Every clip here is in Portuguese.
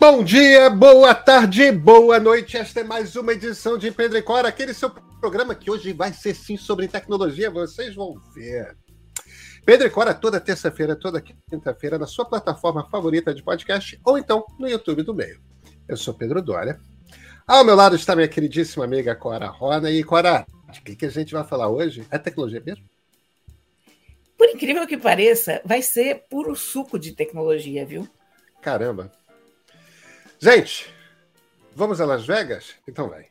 Bom dia, boa tarde, boa noite. Esta é mais uma edição de Pedro e Cora, aquele seu programa que hoje vai ser sim sobre tecnologia, vocês vão ver. Pedro e Cora toda terça-feira, toda quinta-feira na sua plataforma favorita de podcast ou então no YouTube do meio. Eu sou Pedro Dória. Ao meu lado está minha queridíssima amiga Cora Rona. E Cora, de que, que a gente vai falar hoje? É tecnologia mesmo? Por incrível que pareça, vai ser puro suco de tecnologia, viu? Caramba. Gente, vamos a Las Vegas? Então vai.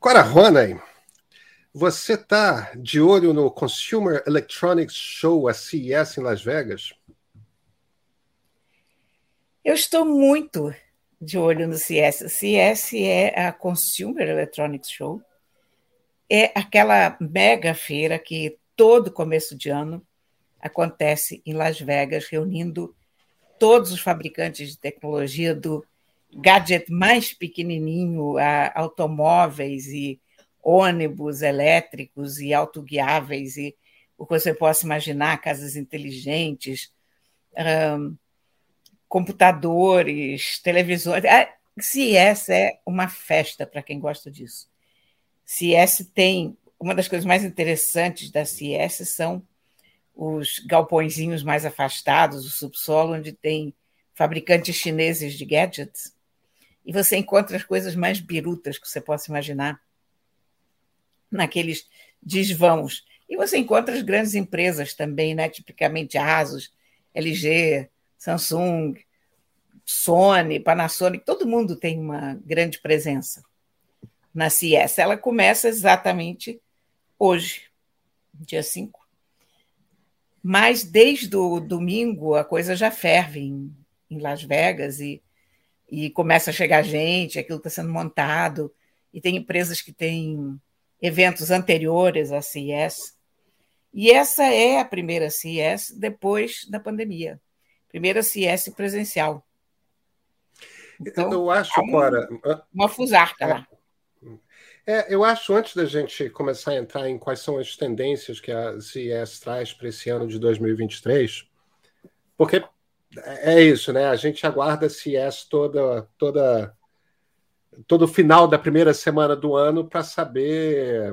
Cora Ronay, você está de olho no Consumer Electronics Show, a CES em Las Vegas? Eu estou muito de olho no CS. CS é a Consumer Electronics Show. É aquela mega feira que todo começo de ano acontece em Las Vegas, reunindo todos os fabricantes de tecnologia do gadget mais pequenininho a automóveis e ônibus elétricos e autoguiáveis e o que você possa imaginar, casas inteligentes, um, computadores, televisores. A CES é uma festa para quem gosta disso. CES tem uma das coisas mais interessantes da CES são os galpõezinhos mais afastados, o subsolo, onde tem fabricantes chineses de gadgets, e você encontra as coisas mais birutas que você possa imaginar naqueles desvãos. E você encontra as grandes empresas também, né? tipicamente Asus, LG, Samsung, Sony, Panasonic, todo mundo tem uma grande presença na CES. Ela começa exatamente hoje, dia 5. Mas desde o domingo a coisa já ferve em, em Las Vegas e, e começa a chegar gente, aquilo está sendo montado, e tem empresas que têm eventos anteriores à CES. E essa é a primeira CES depois da pandemia primeira CS presencial. Então, eu acho, um, Cora. Uma fusarca é, lá. É, eu acho, antes da gente começar a entrar em quais são as tendências que a CES traz para esse ano de 2023, porque é isso, né? A gente aguarda a CES toda, toda, todo final da primeira semana do ano para saber.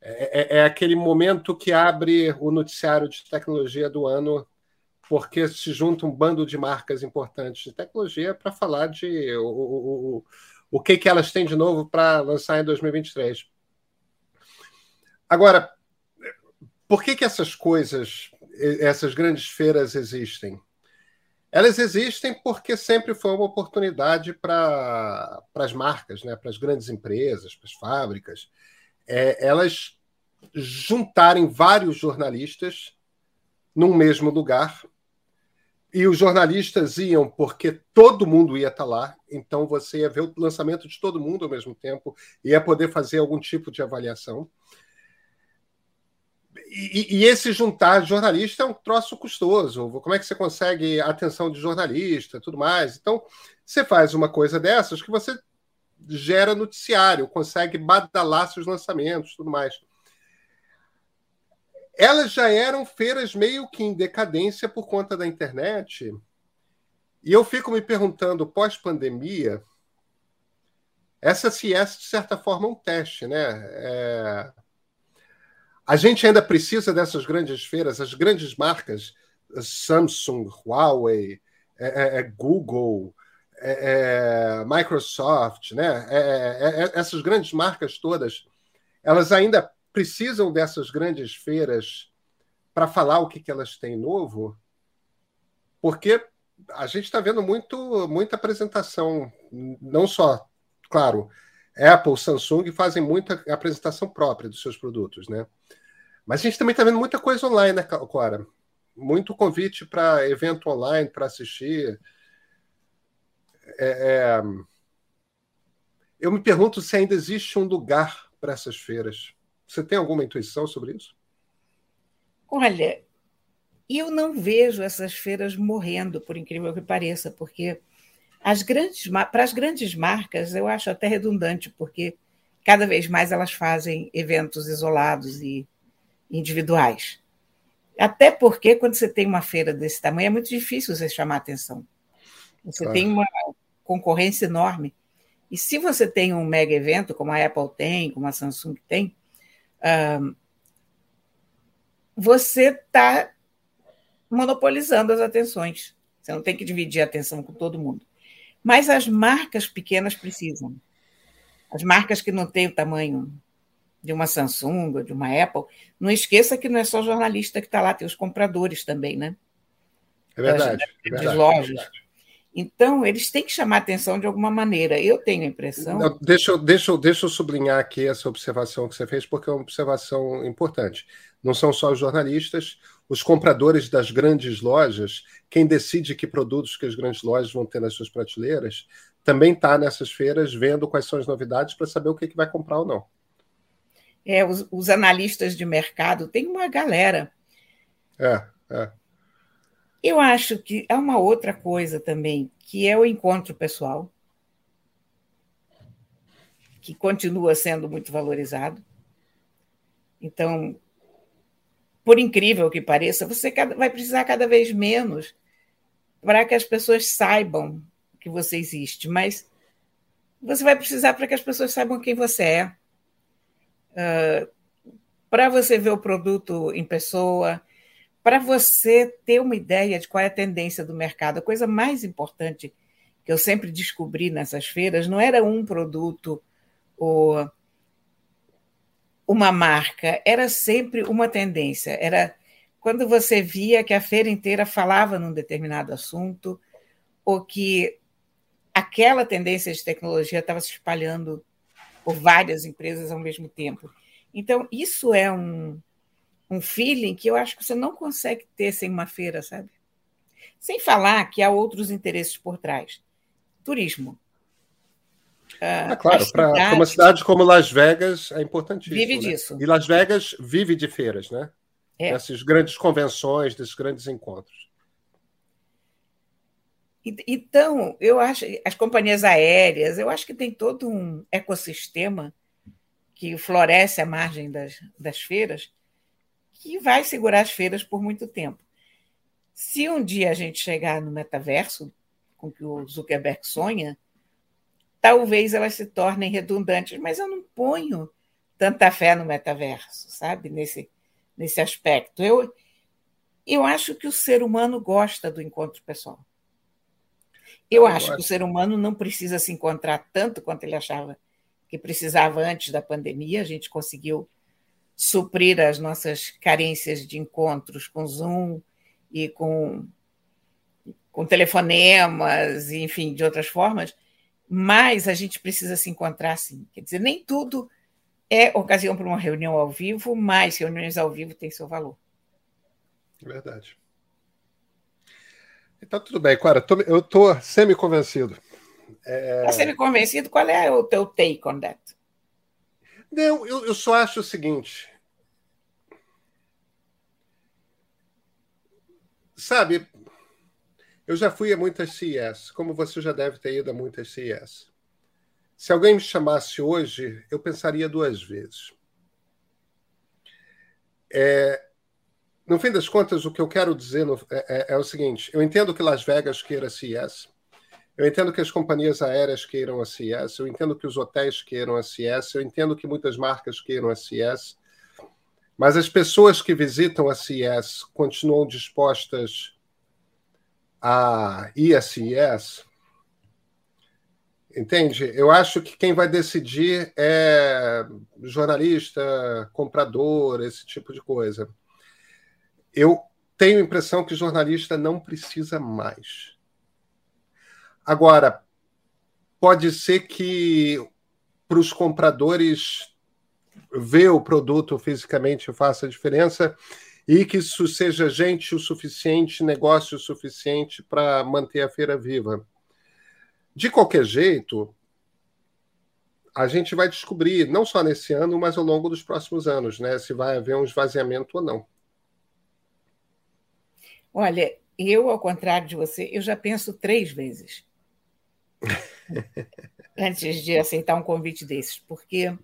É, é, é, aquele momento que abre o noticiário de tecnologia do ano porque se junta um bando de marcas importantes de tecnologia para falar de o, o, o que, que elas têm de novo para lançar em 2023. Agora, por que, que essas coisas, essas grandes feiras existem? Elas existem porque sempre foi uma oportunidade para as marcas, né, para as grandes empresas, para as fábricas, é, elas juntarem vários jornalistas num mesmo lugar e os jornalistas iam porque todo mundo ia estar lá, então você ia ver o lançamento de todo mundo ao mesmo tempo, ia poder fazer algum tipo de avaliação. E, e, esse juntar jornalista é um troço custoso. Como é que você consegue a atenção de jornalista, tudo mais? Então, você faz uma coisa dessas que você gera noticiário, consegue badalar seus lançamentos, tudo mais elas já eram feiras meio que em decadência por conta da internet. E eu fico me perguntando, pós-pandemia, essa CES, de certa forma, é um teste, né? É... A gente ainda precisa dessas grandes feiras, as grandes marcas, Samsung, Huawei, é, é, é Google, é, Microsoft, né? essas grandes marcas todas, elas ainda precisam dessas grandes feiras para falar o que, que elas têm novo, porque a gente está vendo muito, muita apresentação, não só, claro, Apple, Samsung fazem muita apresentação própria dos seus produtos, né? Mas a gente também está vendo muita coisa online, né, Clara? Muito convite para evento online para assistir. É, é... Eu me pergunto se ainda existe um lugar para essas feiras. Você tem alguma intuição sobre isso? Olha, eu não vejo essas feiras morrendo, por incrível que pareça, porque as grandes, para as grandes marcas eu acho até redundante, porque cada vez mais elas fazem eventos isolados e individuais. Até porque, quando você tem uma feira desse tamanho, é muito difícil você chamar atenção. Você claro. tem uma concorrência enorme. E se você tem um mega evento, como a Apple tem, como a Samsung tem, você está monopolizando as atenções. Você não tem que dividir a atenção com todo mundo. Mas as marcas pequenas precisam. As marcas que não têm o tamanho de uma Samsung ou de uma Apple, não esqueça que não é só jornalista que está lá, tem os compradores também, né? É verdade. Das, é verdade, lojas. É verdade. Então, eles têm que chamar atenção de alguma maneira. Eu tenho a impressão. Não, deixa, deixa, deixa eu sublinhar aqui essa observação que você fez, porque é uma observação importante. Não são só os jornalistas, os compradores das grandes lojas, quem decide que produtos que as grandes lojas vão ter nas suas prateleiras, também está nessas feiras vendo quais são as novidades para saber o que, que vai comprar ou não. É, os, os analistas de mercado, tem uma galera. É, é. Eu acho que há uma outra coisa também, que é o encontro pessoal, que continua sendo muito valorizado. Então, por incrível que pareça, você vai precisar cada vez menos para que as pessoas saibam que você existe, mas você vai precisar para que as pessoas saibam quem você é. Uh, para você ver o produto em pessoa, para você ter uma ideia de qual é a tendência do mercado. A coisa mais importante que eu sempre descobri nessas feiras não era um produto ou uma marca, era sempre uma tendência. Era quando você via que a feira inteira falava num determinado assunto, ou que aquela tendência de tecnologia estava se espalhando por várias empresas ao mesmo tempo. Então, isso é um, um feeling que eu acho que você não consegue ter sem uma feira, sabe? Sem falar que há outros interesses por trás. Turismo. Ah, é claro, para uma cidade como Las Vegas é importantíssimo. Vive né? disso. E Las Vegas vive de feiras, né? É. Dessas grandes convenções, desses grandes encontros. Então, eu acho, as companhias aéreas, eu acho que tem todo um ecossistema que floresce à margem das, das feiras, que vai segurar as feiras por muito tempo. Se um dia a gente chegar no metaverso, com que o Zuckerberg sonha, talvez elas se tornem redundantes, mas eu não ponho tanta fé no metaverso, sabe? Nesse, nesse aspecto. Eu, eu acho que o ser humano gosta do encontro pessoal. Eu, eu acho que o ser humano não precisa se encontrar tanto quanto ele achava que precisava antes da pandemia. A gente conseguiu suprir as nossas carências de encontros com Zoom e com, com telefonemas, e, enfim, de outras formas, mas a gente precisa se encontrar sim. Quer dizer, nem tudo é ocasião para uma reunião ao vivo, mas reuniões ao vivo têm seu valor. Verdade. Então, tudo bem, Clara, eu estou semi-convencido. É... Tá semi-convencido? Qual é o teu take on that? Não, eu, eu só acho o seguinte. Sabe, eu já fui a muitas CES, como você já deve ter ido a muitas CES. Se alguém me chamasse hoje, eu pensaria duas vezes. É, no fim das contas, o que eu quero dizer no, é, é, é, o seguinte: eu entendo que Las Vegas queira CES, eu entendo que as companhias aéreas queiram a CES, eu entendo que os hotéis queiram a CES, eu entendo que muitas marcas queiram a CES, mas as pessoas que visitam a CES continuam dispostas a ir a CES. Entende? Eu acho que quem vai decidir é jornalista, comprador, esse tipo de coisa. Eu tenho a impressão que jornalista não precisa mais. Agora, pode ser que para os compradores ver o produto fisicamente faça diferença e que isso seja gente o suficiente, negócio o suficiente para manter a feira viva. De qualquer jeito, a gente vai descobrir, não só nesse ano, mas ao longo dos próximos anos, né, se vai haver um esvaziamento ou não. Olha, eu, ao contrário de você, eu já penso três vezes antes de aceitar um convite desses, porque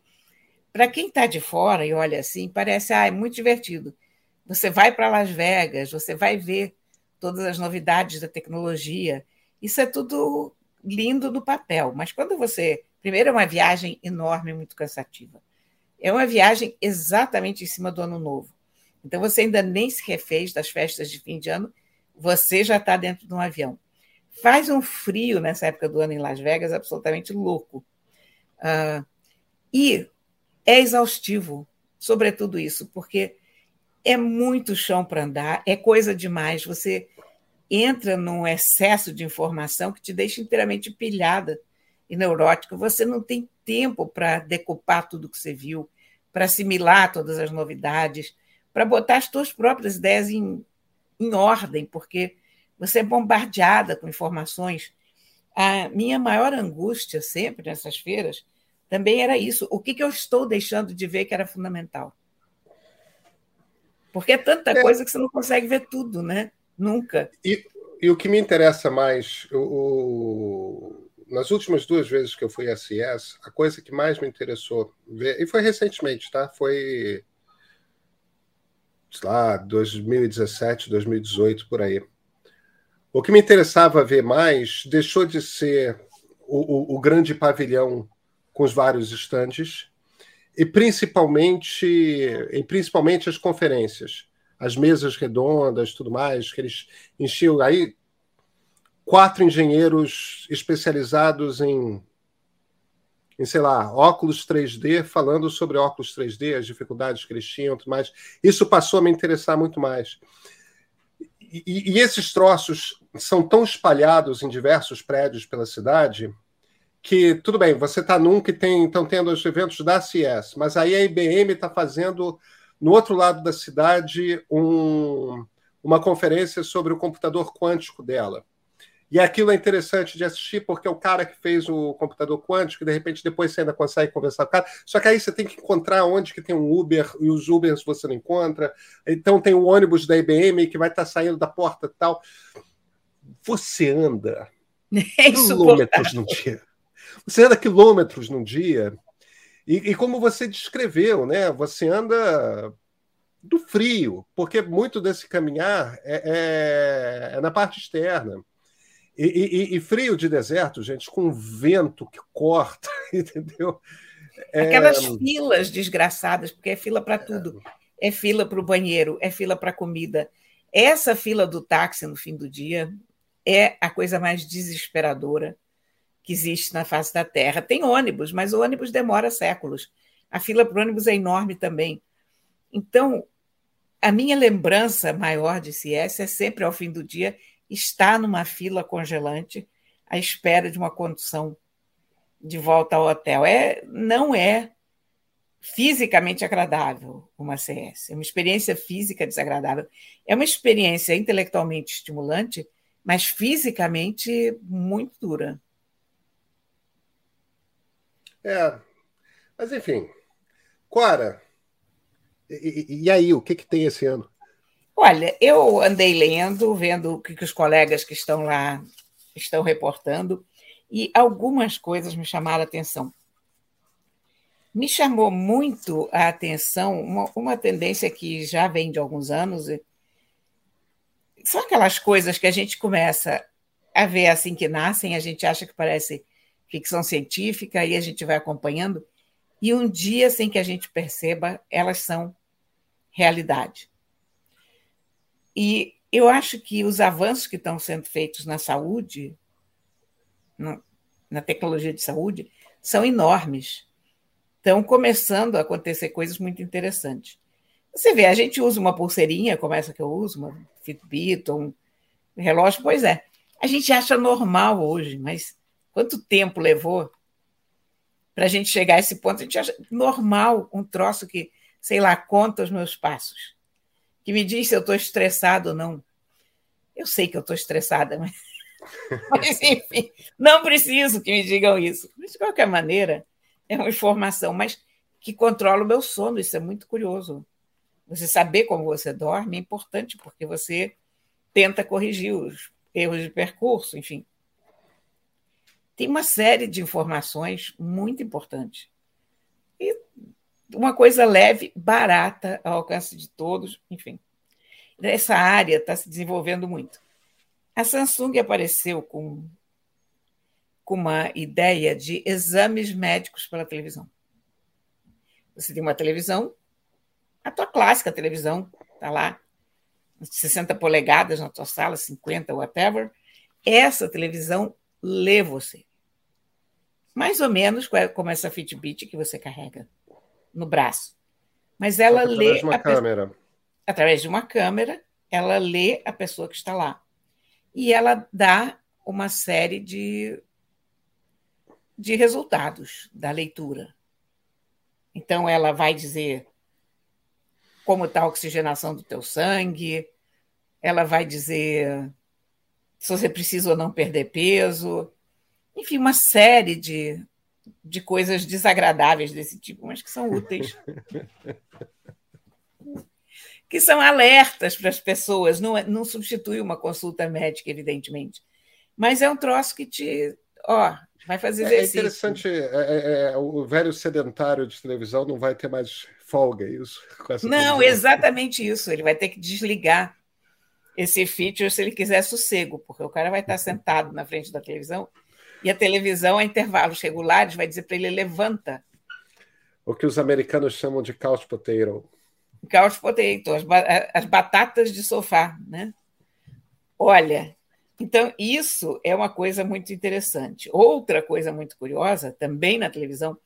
para quem está de fora e olha assim, parece ah, é muito divertido. Você vai para Las Vegas, você vai ver todas as novidades da tecnologia. Isso é tudo lindo no papel, mas quando você. Primeiro, é uma viagem enorme, muito cansativa. É uma viagem exatamente em cima do ano novo. Então, você ainda nem se refez das festas de fim de ano, você já está dentro de um avião. Faz um frio nessa época do ano em Las Vegas absolutamente louco. Uh, e é exaustivo, sobretudo isso, porque é muito chão para andar, é coisa demais. Você entra num excesso de informação que te deixa inteiramente pilhada e neurótica. Você não tem tempo para decupar tudo que você viu, para assimilar todas as novidades, para botar as suas próprias ideias em, em ordem, porque você é bombardeada com informações. A minha maior angústia sempre nessas feiras também era isso. O que, que eu estou deixando de ver que era fundamental? Porque é tanta é. coisa que você não consegue ver tudo, né? Nunca. E, e o que me interessa mais, o, o, nas últimas duas vezes que eu fui à CES, a coisa que mais me interessou ver, e foi recentemente, tá? Foi, sei lá, 2017, 2018, por aí. O que me interessava ver mais deixou de ser o, o, o grande pavilhão com os vários estandes e principalmente, e principalmente as conferências, as mesas redondas, tudo mais, que eles enchiam aí quatro engenheiros especializados em, em sei lá, óculos 3D, falando sobre óculos 3D, as dificuldades que eles tinham, tudo mais. Isso passou a me interessar muito mais. E, e esses troços são tão espalhados em diversos prédios pela cidade que tudo bem, você está num que tem estão tendo os eventos da CES, mas aí a IBM está fazendo no outro lado da cidade um, uma conferência sobre o computador quântico dela. E aquilo é interessante de assistir, porque é o cara que fez o computador quântico, de repente depois você ainda consegue conversar com o cara. Só que aí você tem que encontrar onde que tem um Uber, e os Ubers você não encontra. Então tem o ônibus da IBM que vai estar tá saindo da porta e tal. Você anda é quilômetros no dia. Você anda quilômetros num dia, e, e, como você descreveu, né? Você anda do frio, porque muito desse caminhar é, é, é na parte externa. E, e, e, frio de deserto, gente, com vento que corta, entendeu? É, Aquelas filas desgraçadas, porque é fila para tudo. É fila para o banheiro, é fila para comida. Essa fila do táxi no fim do dia é a coisa mais desesperadora que existe na face da Terra. Tem ônibus, mas o ônibus demora séculos. A fila para o ônibus é enorme também. Então, a minha lembrança maior de CS é sempre, ao fim do dia, estar numa fila congelante à espera de uma condução de volta ao hotel. É, não é fisicamente agradável uma CS. É uma experiência física desagradável. É uma experiência intelectualmente estimulante, mas fisicamente muito dura. É, mas enfim. Cora, e, e, aí, o que, que tem esse ano? Olha, eu andei lendo, vendo o que, que os colegas que estão lá estão reportando, e algumas coisas me chamaram a atenção. Me chamou muito a atenção uma, uma tendência que já vem de alguns anos. São aquelas coisas que a gente começa a ver assim que nascem, a gente acha que parece ficção científica, aí a gente vai acompanhando, e um dia, sem que a gente perceba, elas são realidade. E eu acho que os avanços que estão sendo feitos na saúde, na tecnologia de saúde, são enormes. Estão começando a acontecer coisas muito interessantes. Você vê, a gente usa uma pulseirinha, como essa que eu uso, uma Fitbit, um relógio, pois é. A gente acha normal hoje, mas Quanto tempo levou para a gente chegar a esse ponto? A gente acha normal um troço que, sei lá, conta os meus passos, que me diz se eu estou estressado ou não. Eu sei que eu estou estressada, mas... mas, enfim, não preciso que me digam isso. Mas, de qualquer maneira, é uma informação, mas que controla o meu sono. Isso é muito curioso. Você saber como você dorme é importante, porque você tenta corrigir os erros de percurso, enfim. Tem uma série de informações muito importantes. E uma coisa leve, barata, ao alcance de todos, enfim. Essa área está se desenvolvendo muito. A Samsung apareceu com, com uma ideia de exames médicos pela televisão. Você tem uma televisão, a tua clássica televisão, está lá, 60 polegadas na tua sala, 50, whatever. Essa televisão lê você. Mais ou menos como essa Fitbit que você carrega no braço. Mas ela através lê. De uma câmera. Pe... Através de uma câmera, ela lê a pessoa que está lá. E ela dá uma série de, de resultados da leitura. Então, ela vai dizer como está a oxigenação do teu sangue, ela vai dizer se você precisa ou não perder peso, enfim, uma série de, de coisas desagradáveis desse tipo, mas que são úteis. que são alertas para as pessoas, não, é, não substitui uma consulta médica, evidentemente. Mas é um troço que te. Ó, vai fazer é, é exercício. É interessante, é, é, o velho sedentário de televisão não vai ter mais folga, isso? não, exatamente isso. Ele vai ter que desligar esse feature se ele quiser sossego, porque o cara vai estar sentado na frente da televisão e a televisão, a intervalos regulares, vai dizer para ele: levanta. O que os americanos chamam de couch potato. Couch potato, as, as batatas de sofá, né? Olha, então isso é uma coisa muito interessante. Outra coisa muito curiosa, também na televisão,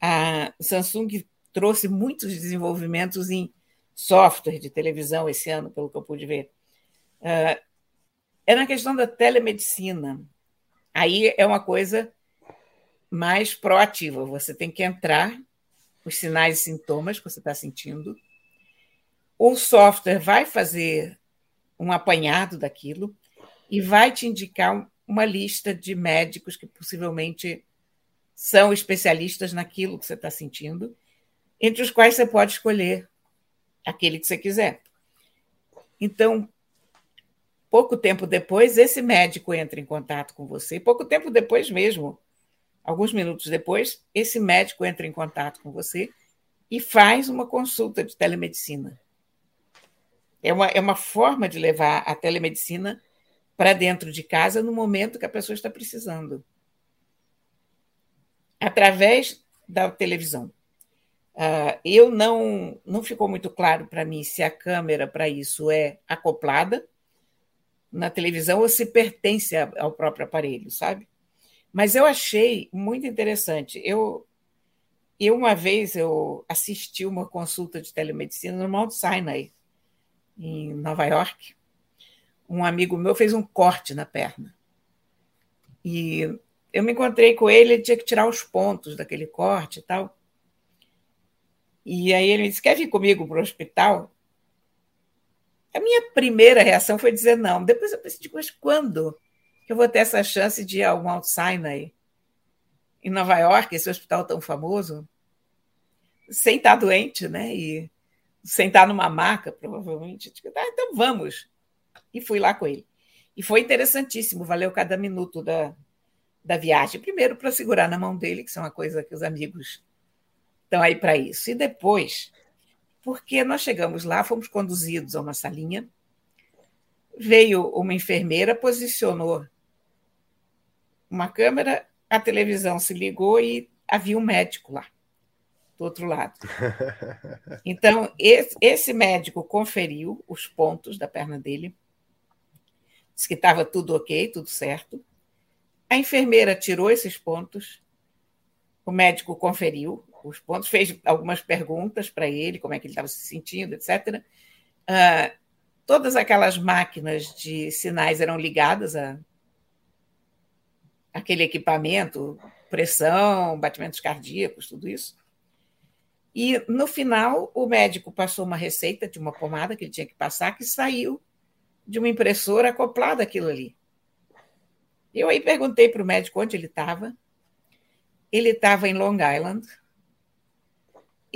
a Samsung trouxe muitos desenvolvimentos em software de televisão esse ano, pelo que eu pude ver. Uh, é na questão da telemedicina. Aí é uma coisa mais proativa. Você tem que entrar os sinais e sintomas que você está sentindo. O software vai fazer um apanhado daquilo e vai te indicar uma lista de médicos que possivelmente são especialistas naquilo que você está sentindo, entre os quais você pode escolher aquele que você quiser. Então, Pouco tempo depois, esse médico entra em contato com você. Pouco tempo depois mesmo, alguns minutos depois, esse médico entra em contato com você e faz uma consulta de telemedicina. É uma, é uma forma de levar a telemedicina para dentro de casa no momento que a pessoa está precisando. Através da televisão. Uh, eu não, não ficou muito claro para mim se a câmera para isso é acoplada na televisão ou se pertence ao próprio aparelho, sabe? Mas eu achei muito interessante. Eu, eu uma vez eu assisti uma consulta de telemedicina no Mount Sinai, em Nova York. Um amigo meu fez um corte na perna. E eu me encontrei com ele, ele tinha que tirar os pontos daquele corte e tal. E aí ele disse: Quer vir comigo para o hospital? A minha primeira reação foi dizer não. Depois eu pensei, mas quando eu vou ter essa chance de ir ao Mount Sinai, em Nova York, esse hospital tão famoso, sem estar doente, né? E sem estar numa maca, provavelmente. Digo, ah, então vamos. E fui lá com ele. E foi interessantíssimo, valeu cada minuto da, da viagem. Primeiro, para segurar na mão dele, que é uma coisa que os amigos estão aí para isso. E depois, porque nós chegamos lá, fomos conduzidos a uma salinha, veio uma enfermeira, posicionou uma câmera, a televisão se ligou e havia um médico lá, do outro lado. Então, esse médico conferiu os pontos da perna dele, disse que estava tudo ok, tudo certo. A enfermeira tirou esses pontos, o médico conferiu, os pontos, fez algumas perguntas para ele, como é que ele estava se sentindo, etc. Uh, ah, todas aquelas máquinas de sinais eram ligadas a aquele equipamento, pressão, batimentos cardíacos, tudo isso. E no final, o médico passou uma receita de uma pomada que ele tinha que passar, que saiu de uma impressora acoplada àquilo ali. Eu aí perguntei para o médico onde ele estava. Ele estava em Long Island,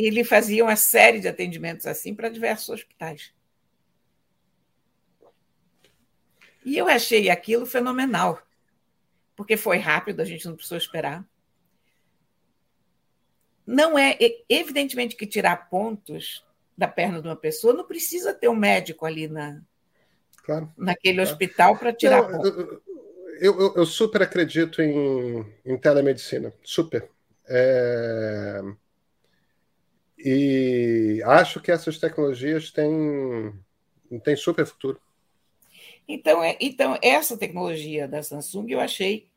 ele fazia uma série de atendimentos assim para diversos hospitais. E eu achei aquilo fenomenal, porque foi rápido, a gente não precisou esperar. Não é, evidentemente, que tirar pontos da perna de uma pessoa não precisa ter um médico ali na, claro, naquele claro. hospital para tirar não, pontos. Eu, eu, eu, super acredito em, em telemedicina, super. É... E acho que essas tecnologias têm, têm super futuro. Então, é, então, essa tecnologia da Samsung eu achei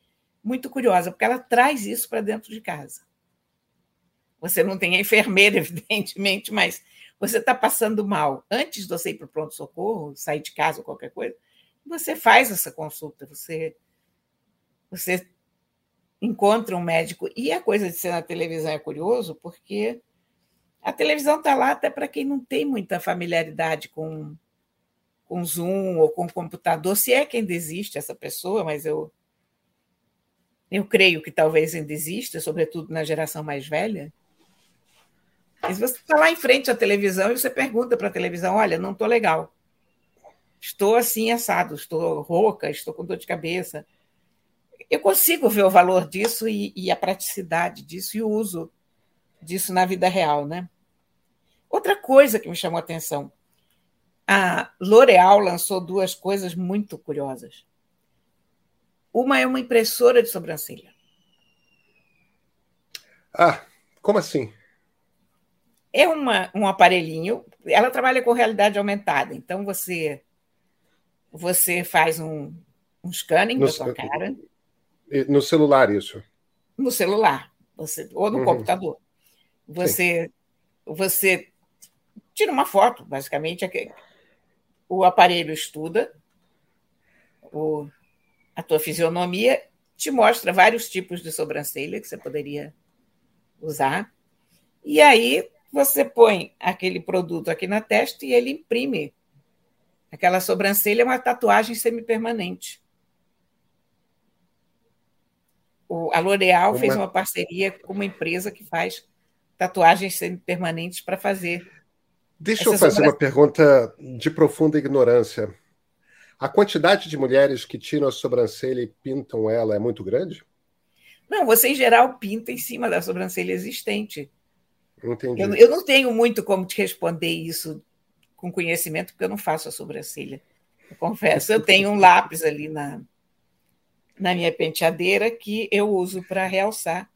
muito curiosa, porque ela traz isso para dentro de casa. Você não tem a enfermeira, evidentemente, mas você está passando mal. Antes de você ir para o pronto-socorro, sair de casa ou qualquer coisa, você faz essa consulta, você, você encontra um médico. E a coisa de ser na televisão é curioso, porque a televisão está lá até para quem não tem muita familiaridade com, com Zoom ou com computador, se é que ainda existe essa pessoa, mas eu, eu creio que talvez ainda exista, sobretudo na geração mais velha. Mas você está lá em frente à televisão e você pergunta para a televisão: olha, não estou legal. Estou assim assado, estou rouca, estou com dor de cabeça. Eu consigo ver o valor disso e, e a praticidade disso e o uso disso na vida real, né? Outra coisa que me chamou a atenção, a L'Oréal lançou duas coisas muito curiosas. Uma é uma impressora de sobrancelha. Ah, como assim? É uma, um aparelhinho, ela trabalha com realidade aumentada, então você você faz um, um scanning no, da sua cara. No celular, isso? No celular, você, ou no uhum. computador. Você, você tira uma foto, basicamente. O aparelho estuda o, a tua fisionomia, te mostra vários tipos de sobrancelha que você poderia usar. E aí você põe aquele produto aqui na testa e ele imprime aquela sobrancelha, é uma tatuagem semipermanente. O, a L'Oréal fez uma parceria com uma empresa que faz tatuagens permanentes para fazer. Deixa eu fazer uma pergunta de profunda ignorância. A quantidade de mulheres que tiram a sobrancelha e pintam ela é muito grande? Não, você em geral pinta em cima da sobrancelha existente. Entendi. Eu, eu não tenho muito como te responder isso com conhecimento, porque eu não faço a sobrancelha. Eu confesso, eu tenho um lápis ali na, na minha penteadeira que eu uso para realçar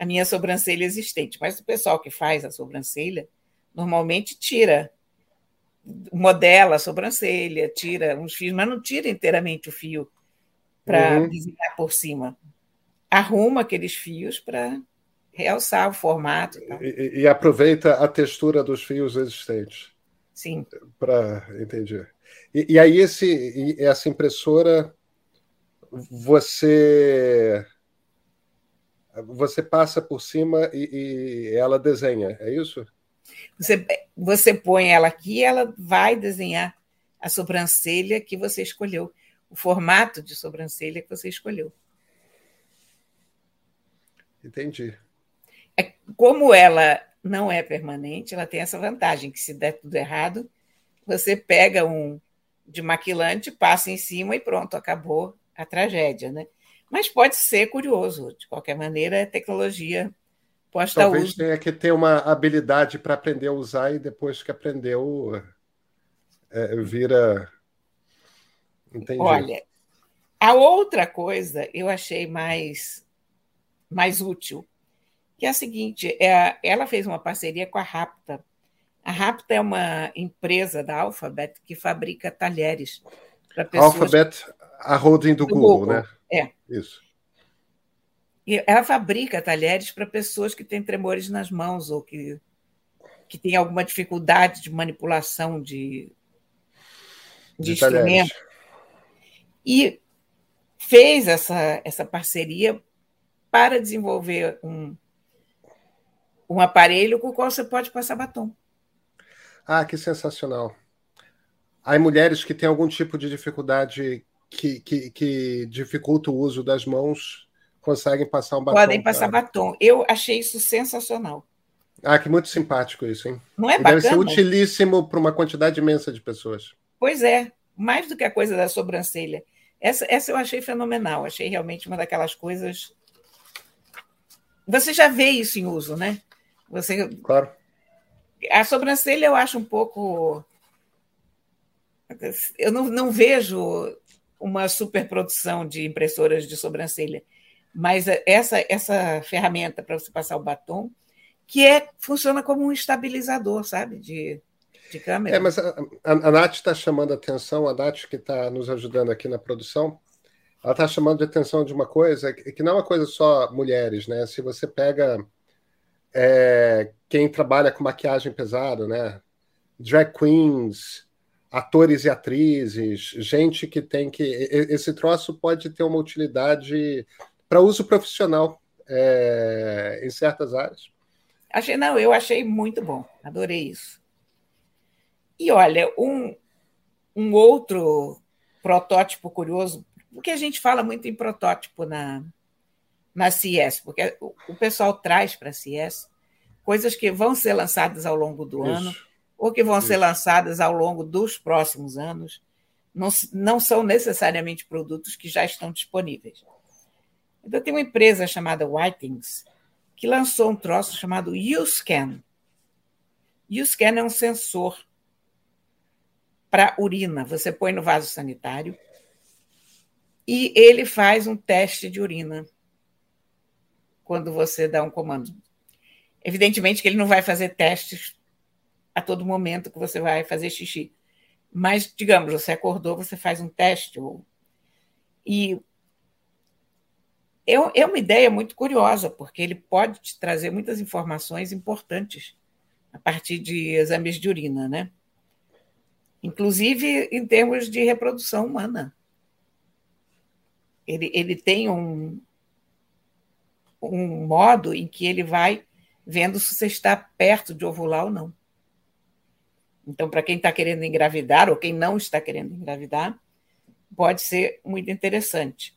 a minha sobrancelha existente. Mas o pessoal que faz a sobrancelha normalmente tira, modela a sobrancelha, tira uns fios, mas não tira inteiramente o fio para uhum. desenhar por cima. Arruma aqueles fios para realçar o formato. E, e, aproveita a textura dos fios existentes. Sim. Para entender. E, e, aí esse, essa impressora você você passa por cima e, e, ela desenha, é isso? Você, você põe ela aqui ela vai desenhar a sobrancelha que você escolheu, o formato de sobrancelha que você escolheu. Entendi. É, como ela não é permanente, ela tem essa vantagem, que se der tudo errado, você pega um de maquilante, passa em cima e pronto, acabou a tragédia, né? Mas pode ser curioso, de qualquer maneira, é tecnologia posta Talvez uso. tenha que ter uma habilidade para aprender a usar e depois que aprendeu, é, vira. Entendi. Olha, a outra coisa eu achei mais, mais útil, que é a seguinte: é, ela fez uma parceria com a Rapta. A Rapta é uma empresa da Alphabet que fabrica talheres para pessoas. Alphabet, a holding do, do Google, Google, né? É. Isso. E ela fabrica talheres para pessoas que têm tremores nas mãos ou que, que têm alguma dificuldade de manipulação de, de, de instrumento. E fez essa, essa parceria para desenvolver um, um aparelho com o qual você pode passar batom. Ah, que sensacional. Há mulheres que têm algum tipo de dificuldade que, que, que dificulta o uso das mãos conseguem passar um batom. Podem passar batom. Eu achei isso sensacional. Ah, que muito simpático isso, hein? Não é e bacana? Deve ser utilíssimo para uma quantidade imensa de pessoas. Pois é, mais do que a coisa da sobrancelha. Essa, essa eu achei fenomenal, achei realmente uma daquelas coisas. Você já vê isso em uso, né? Você... Claro. A sobrancelha eu acho um pouco. Eu não, não vejo uma superprodução de impressoras de sobrancelha, mas essa, essa ferramenta para você passar o batom, que é funciona como um estabilizador, sabe? De, de câmera. É, mas a, a, a Nath está chamando a atenção, a Nath que está nos ajudando aqui na produção, ela está chamando a atenção de uma coisa que não é uma coisa só mulheres, né? Se você pega é, quem trabalha com maquiagem pesada, né? Drag queens, atores e atrizes, gente que tem que. Esse troço pode ter uma utilidade para uso profissional é, em certas áreas. Achei, não, eu achei muito bom, adorei isso. E olha, um, um outro protótipo curioso, porque a gente fala muito em protótipo na, na CIES, porque o, o pessoal traz para a CIES coisas que vão ser lançadas ao longo do Isso. ano, ou que vão Isso. ser lançadas ao longo dos próximos anos. Não, não são necessariamente produtos que já estão disponíveis. Então, tem uma empresa chamada Whitings que lançou um troço chamado UScan. UScan é um sensor para urina. Você põe no vaso sanitário e ele faz um teste de urina quando você dá um comando. Evidentemente que ele não vai fazer testes a todo momento que você vai fazer xixi. Mas, digamos, você acordou, você faz um teste. Ou... E é, é uma ideia muito curiosa, porque ele pode te trazer muitas informações importantes a partir de exames de urina, né? inclusive em termos de reprodução humana. Ele, ele tem um, um modo em que ele vai vendo se você está perto de ovular ou não. Então, para quem está querendo engravidar ou quem não está querendo engravidar, pode ser muito interessante.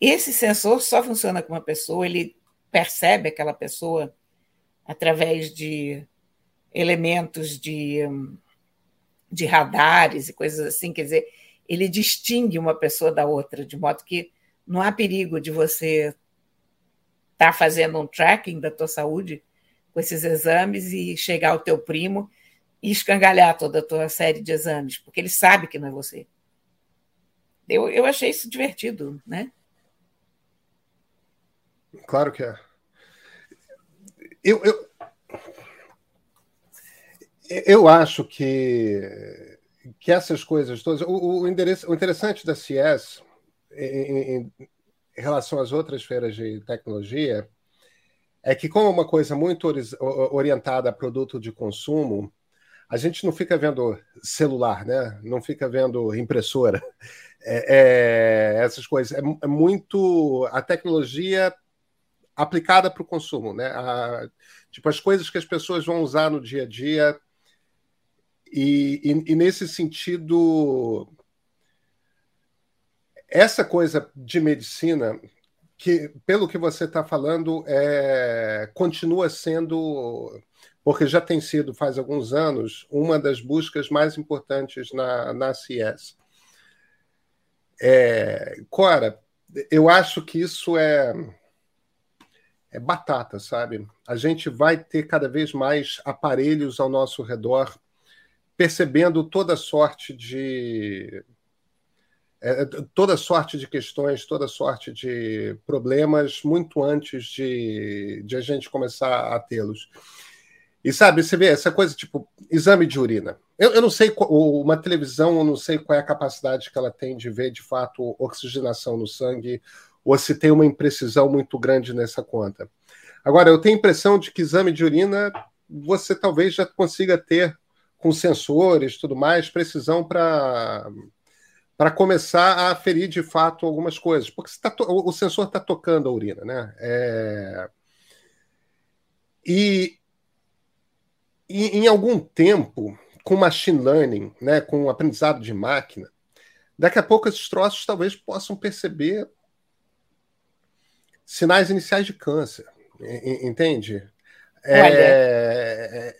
Esse sensor só funciona com uma pessoa, ele percebe aquela pessoa através de elementos de de radares e coisas assim, quer dizer, ele distingue uma pessoa da outra, de modo que não há perigo de você estar tá fazendo um tracking da tua saúde com esses exames e chegar ao teu primo e escangalhar toda a tua série de exames, porque ele sabe que não é você. Eu, eu achei isso divertido, né? Claro que é. Eu, eu, eu acho que, que essas coisas todas. O, o, o interessante da CIES, em, em, em, relação às outras feiras de tecnologia, é que, como é uma coisa muito orientada a produto de consumo, a gente não fica vendo celular, né? não fica vendo impressora, é, é, essas coisas. É, é, muito a tecnologia aplicada para o consumo, né? A, tipo, as coisas que as pessoas vão usar no dia a dia e, e, e nesse sentido, essa coisa de medicina, que pelo que você está falando, é, continua sendo, porque já tem sido faz alguns anos, uma das buscas mais importantes na, na CIES. É, Cora, eu acho que isso é, é batata, sabe? A gente vai ter cada vez mais aparelhos ao nosso redor percebendo toda sorte de é, toda sorte de questões, toda sorte de problemas muito antes de, de a gente começar a tê-los. E sabe, você vê essa coisa tipo exame de urina. Eu, eu não sei, uma televisão, eu não sei qual é a capacidade que ela tem de ver de fato oxigenação no sangue, ou se tem uma imprecisão muito grande nessa conta. Agora, eu tenho a impressão de que exame de urina você talvez já consiga ter com sensores, tudo mais, precisão para para começar a aferir de fato algumas coisas, porque tá o sensor está tocando a urina, né? É... E, e, em algum tempo, com machine learning, né, com aprendizado de máquina, daqui a pouco esses troços talvez possam perceber sinais iniciais de câncer, entende? É,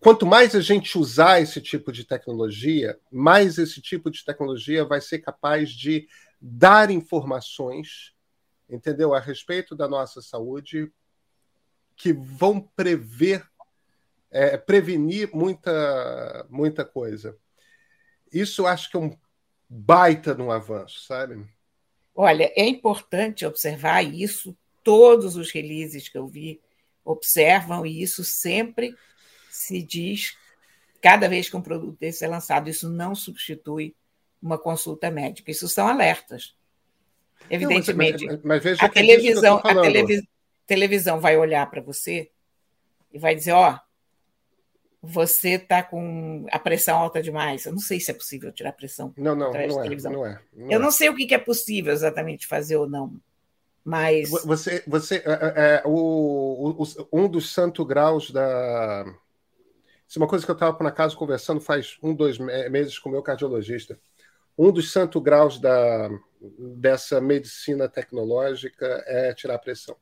quanto mais a gente usar esse tipo de tecnologia, mais esse tipo de tecnologia vai ser capaz de dar informações, entendeu, a respeito da nossa saúde, que vão prever, é, prevenir muita, muita coisa. Isso eu acho que é um baita de um avanço, sabe? Olha, é importante observar isso. Todos os releases que eu vi observam e isso sempre se diz cada vez que um produto desse é lançado. Isso não substitui uma consulta médica. Isso são alertas. Evidentemente, não, mas, mas, mas a televisão, a televis, televisão vai olhar para você e vai dizer, ó, oh, você está com a pressão alta demais. Eu não sei se é possível tirar pressão. Não, não, não é, não é, não Eu é. não sei o que é possível exatamente fazer ou não. Mas. Você, você é, é, o, o, um dos santo graus da. Isso é uma coisa que eu estava por acaso conversando faz um, dois meses com o meu cardiologista. Um dos santo graus da, dessa medicina tecnológica é tirar pressão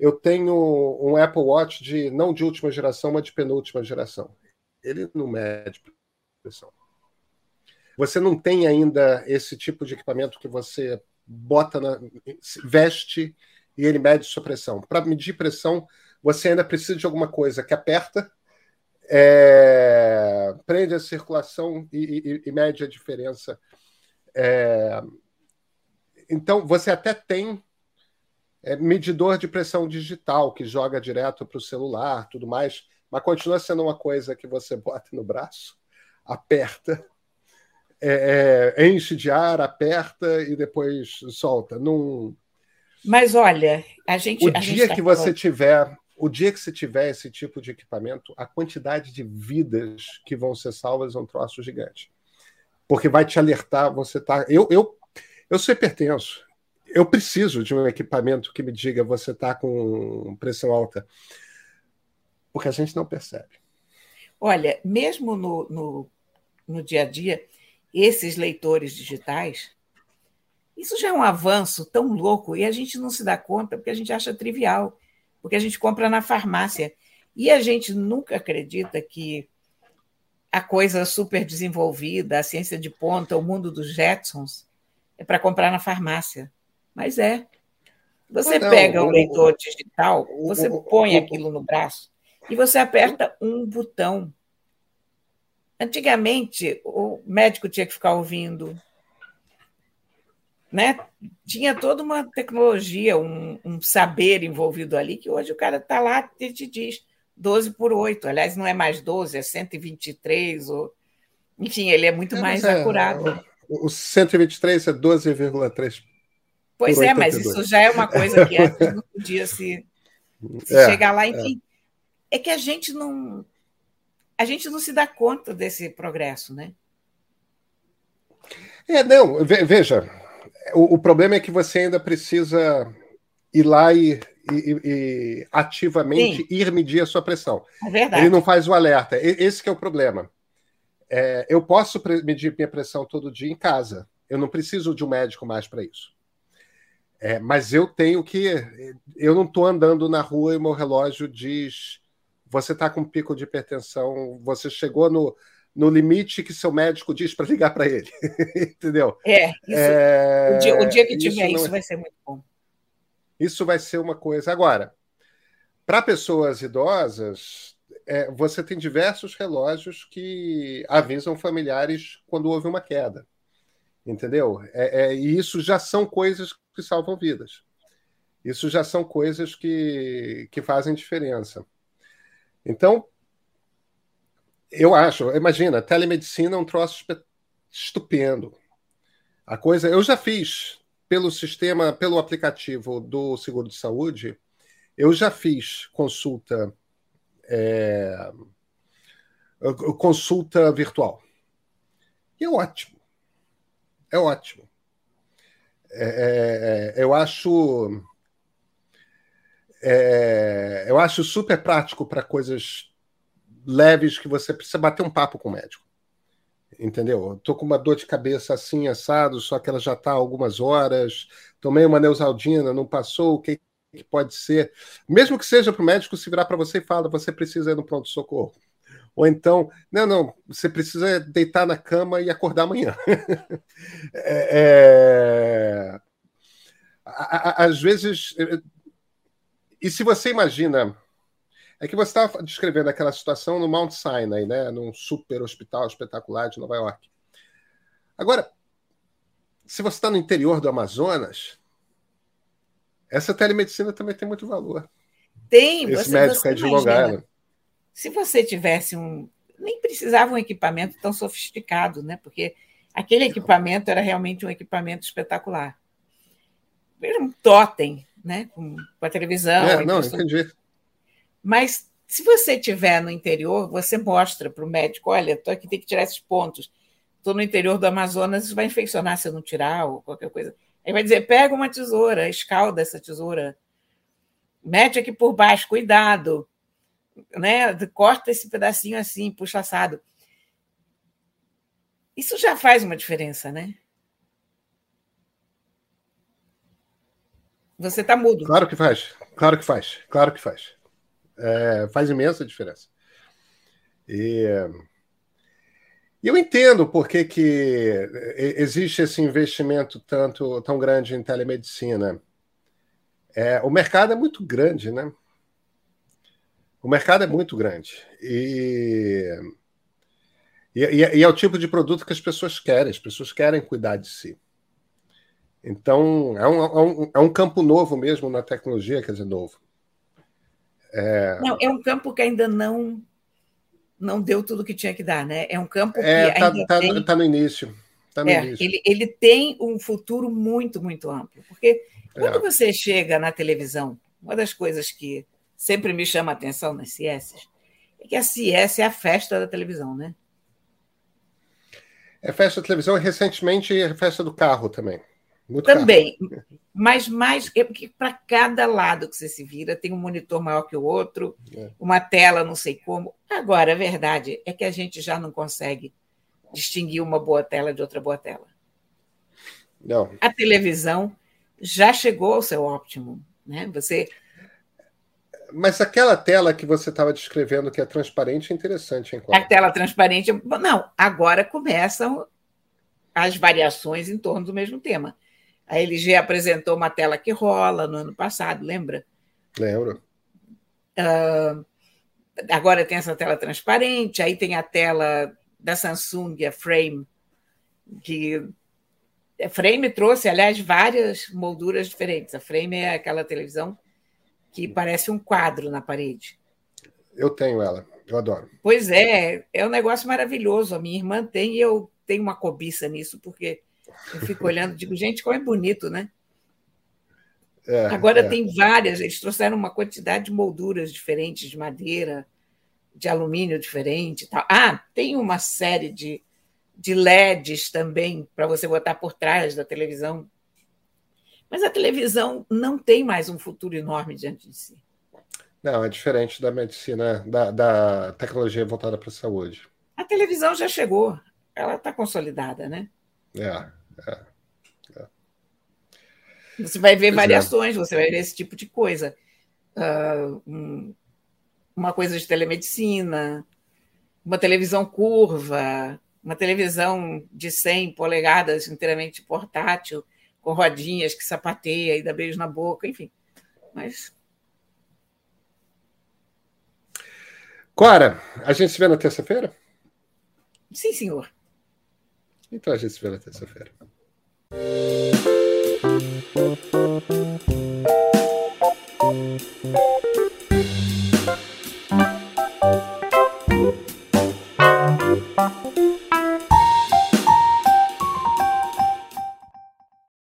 eu tenho um Apple Watch de não de última geração, mas de penúltima geração. Ele não mede pressão. Você não tem ainda esse tipo de equipamento que você bota na veste e ele mede sua pressão. Para medir pressão, você ainda precisa de alguma coisa que aperta, é, prende a circulação e, e, e mede a diferença. É, então, você até tem é, medidor de pressão digital que joga direto para o celular, tudo mais, mas continua sendo uma coisa que você bota no braço, aperta, é, é, enche de ar, aperta e depois solta. Num... Mas olha, a gente. O a dia tá que falando... você tiver, o dia que você tiver esse tipo de equipamento, a quantidade de vidas que vão ser salvas é um troço gigante. Porque vai te alertar, você tá. Eu, eu, eu sou hipertenso eu preciso de um equipamento que me diga você está com pressão alta. Porque a gente não percebe. Olha, mesmo no, no, no dia a dia, esses leitores digitais, isso já é um avanço tão louco e a gente não se dá conta porque a gente acha trivial, porque a gente compra na farmácia. E a gente nunca acredita que a coisa super desenvolvida, a ciência de ponta, o mundo dos Jetsons, é para comprar na farmácia. Mas é. Você não, pega um leitor digital, você o, põe o, aquilo no braço e você aperta um botão. Antigamente, o médico tinha que ficar ouvindo. Né? Tinha toda uma tecnologia, um, um saber envolvido ali, que hoje o cara está lá e te diz 12 por 8. Aliás, não é mais 12, é 123. Ou... Enfim, ele é muito é, mais é, acurado. O, o 123 é 12,3 Pois é, mas isso já é uma coisa que antes não podia se, se é, chegar lá, enfim. É. é que a gente não a gente não se dá conta desse progresso, né? É, não, veja, o, o problema é que você ainda precisa ir lá e, e, e ativamente Sim. ir medir a sua pressão. É verdade. Ele não faz o alerta. Esse é o problema. É, eu posso medir minha pressão todo dia em casa. Eu não preciso de um médico mais para isso. É, mas eu tenho que. Eu não estou andando na rua e meu relógio diz: você está com pico de hipertensão, você chegou no, no limite que seu médico diz para ligar para ele. Entendeu? É, isso, é, o, dia, o, dia, que tiver isso, isso é vai ser muito bom. Isso vai ser uma coisa. Agora, para pessoas idosas, é, você tem diversos relógios que avisam familiares quando houve uma queda. Entendeu? É, é, e isso já são coisas que salvam vidas. Isso já são coisas que, que fazem diferença. Então, eu acho, imagina, telemedicina é um troço estupendo. A coisa, eu já fiz pelo sistema, pelo aplicativo do seguro de saúde, eu já fiz consulta é, consulta virtual. E é ótimo. É ótimo. É, é, é, eu acho é, eu acho super prático para coisas leves que você precisa bater um papo com o médico. Entendeu? Estou com uma dor de cabeça assim, assado, só que ela já está há algumas horas. Tomei uma neusaldina, não passou, o que, que pode ser? Mesmo que seja para o médico se virar para você e falar, você precisa ir no pronto-socorro. Ou então, não, não, você precisa deitar na cama e acordar amanhã. é, é, às vezes. É, e se você imagina. É que você estava descrevendo aquela situação no Mount Sinai, né, num super hospital espetacular de Nova York. Agora, se você está no interior do Amazonas, essa telemedicina também tem muito valor. Tem, Esse você, médico você é advogado. Se você tivesse um. Nem precisava um equipamento tão sofisticado, né? Porque aquele equipamento era realmente um equipamento espetacular. Era um totem, né? Com, com a televisão. É, não, entendi. Mas se você estiver no interior, você mostra para o médico: olha, estou aqui, tem que tirar esses pontos estou no interior do Amazonas, isso vai infeccionar se eu não tirar ou qualquer coisa. Aí vai dizer: pega uma tesoura, escalda essa tesoura, mete aqui por baixo, cuidado, né? corta esse pedacinho assim, puxa assado. Isso já faz uma diferença, né? Você está mudo. Claro que faz, claro que faz, claro que faz. É, faz imensa diferença. E eu entendo por que, que existe esse investimento tanto tão grande em telemedicina. É, o mercado é muito grande, né? O mercado é muito grande. E, e, e, é o tipo de produto que as pessoas querem, as pessoas querem cuidar de si. Então, é um, é um, é um campo novo mesmo na tecnologia, quer dizer, novo. É... Não, é um campo que ainda não não deu tudo que tinha que dar, né? É um campo é, que tá, ainda tá, tem... tá no início. Tá no é, início. Ele, ele tem um futuro muito, muito amplo. Porque quando é. você chega na televisão, uma das coisas que sempre me chama a atenção nas CS é que a CS é a festa da televisão, né? É festa da televisão e recentemente é festa do carro também. Muito também. Carro. Mas mais é porque para cada lado que você se vira tem um monitor maior que o outro, é. uma tela, não sei como. Agora, a verdade é que a gente já não consegue distinguir uma boa tela de outra boa tela. Não. A televisão já chegou ao seu óptimo, né? Você mas aquela tela que você estava descrevendo que é transparente é interessante, hein, A tela transparente. Não, agora começam as variações em torno do mesmo tema. A LG apresentou uma tela que rola no ano passado, lembra? Lembro. Uh, agora tem essa tela transparente, aí tem a tela da Samsung, a Frame, que a Frame trouxe, aliás, várias molduras diferentes. A Frame é aquela televisão que parece um quadro na parede. Eu tenho ela, eu adoro. Pois é, é um negócio maravilhoso. A minha irmã tem e eu tenho uma cobiça nisso, porque eu fico olhando e digo, gente, como é bonito, né? É, Agora é. tem várias, eles trouxeram uma quantidade de molduras diferentes, de madeira, de alumínio diferente. Tal. Ah, tem uma série de, de LEDs também para você botar por trás da televisão. Mas a televisão não tem mais um futuro enorme diante de si. Não, é diferente da medicina, da, da tecnologia voltada para a saúde. A televisão já chegou, ela está consolidada, né? É, é, é. Você vai ver pois é. variações, é. você vai ver esse tipo de coisa. Uh, um, uma coisa de telemedicina, uma televisão curva, uma televisão de 100 polegadas inteiramente portátil, com rodinhas que sapateia e dá beijo na boca, enfim. Mas. Cora, a gente se vê na terça-feira? Sim, senhor. Então a gente se vê na terça-feira.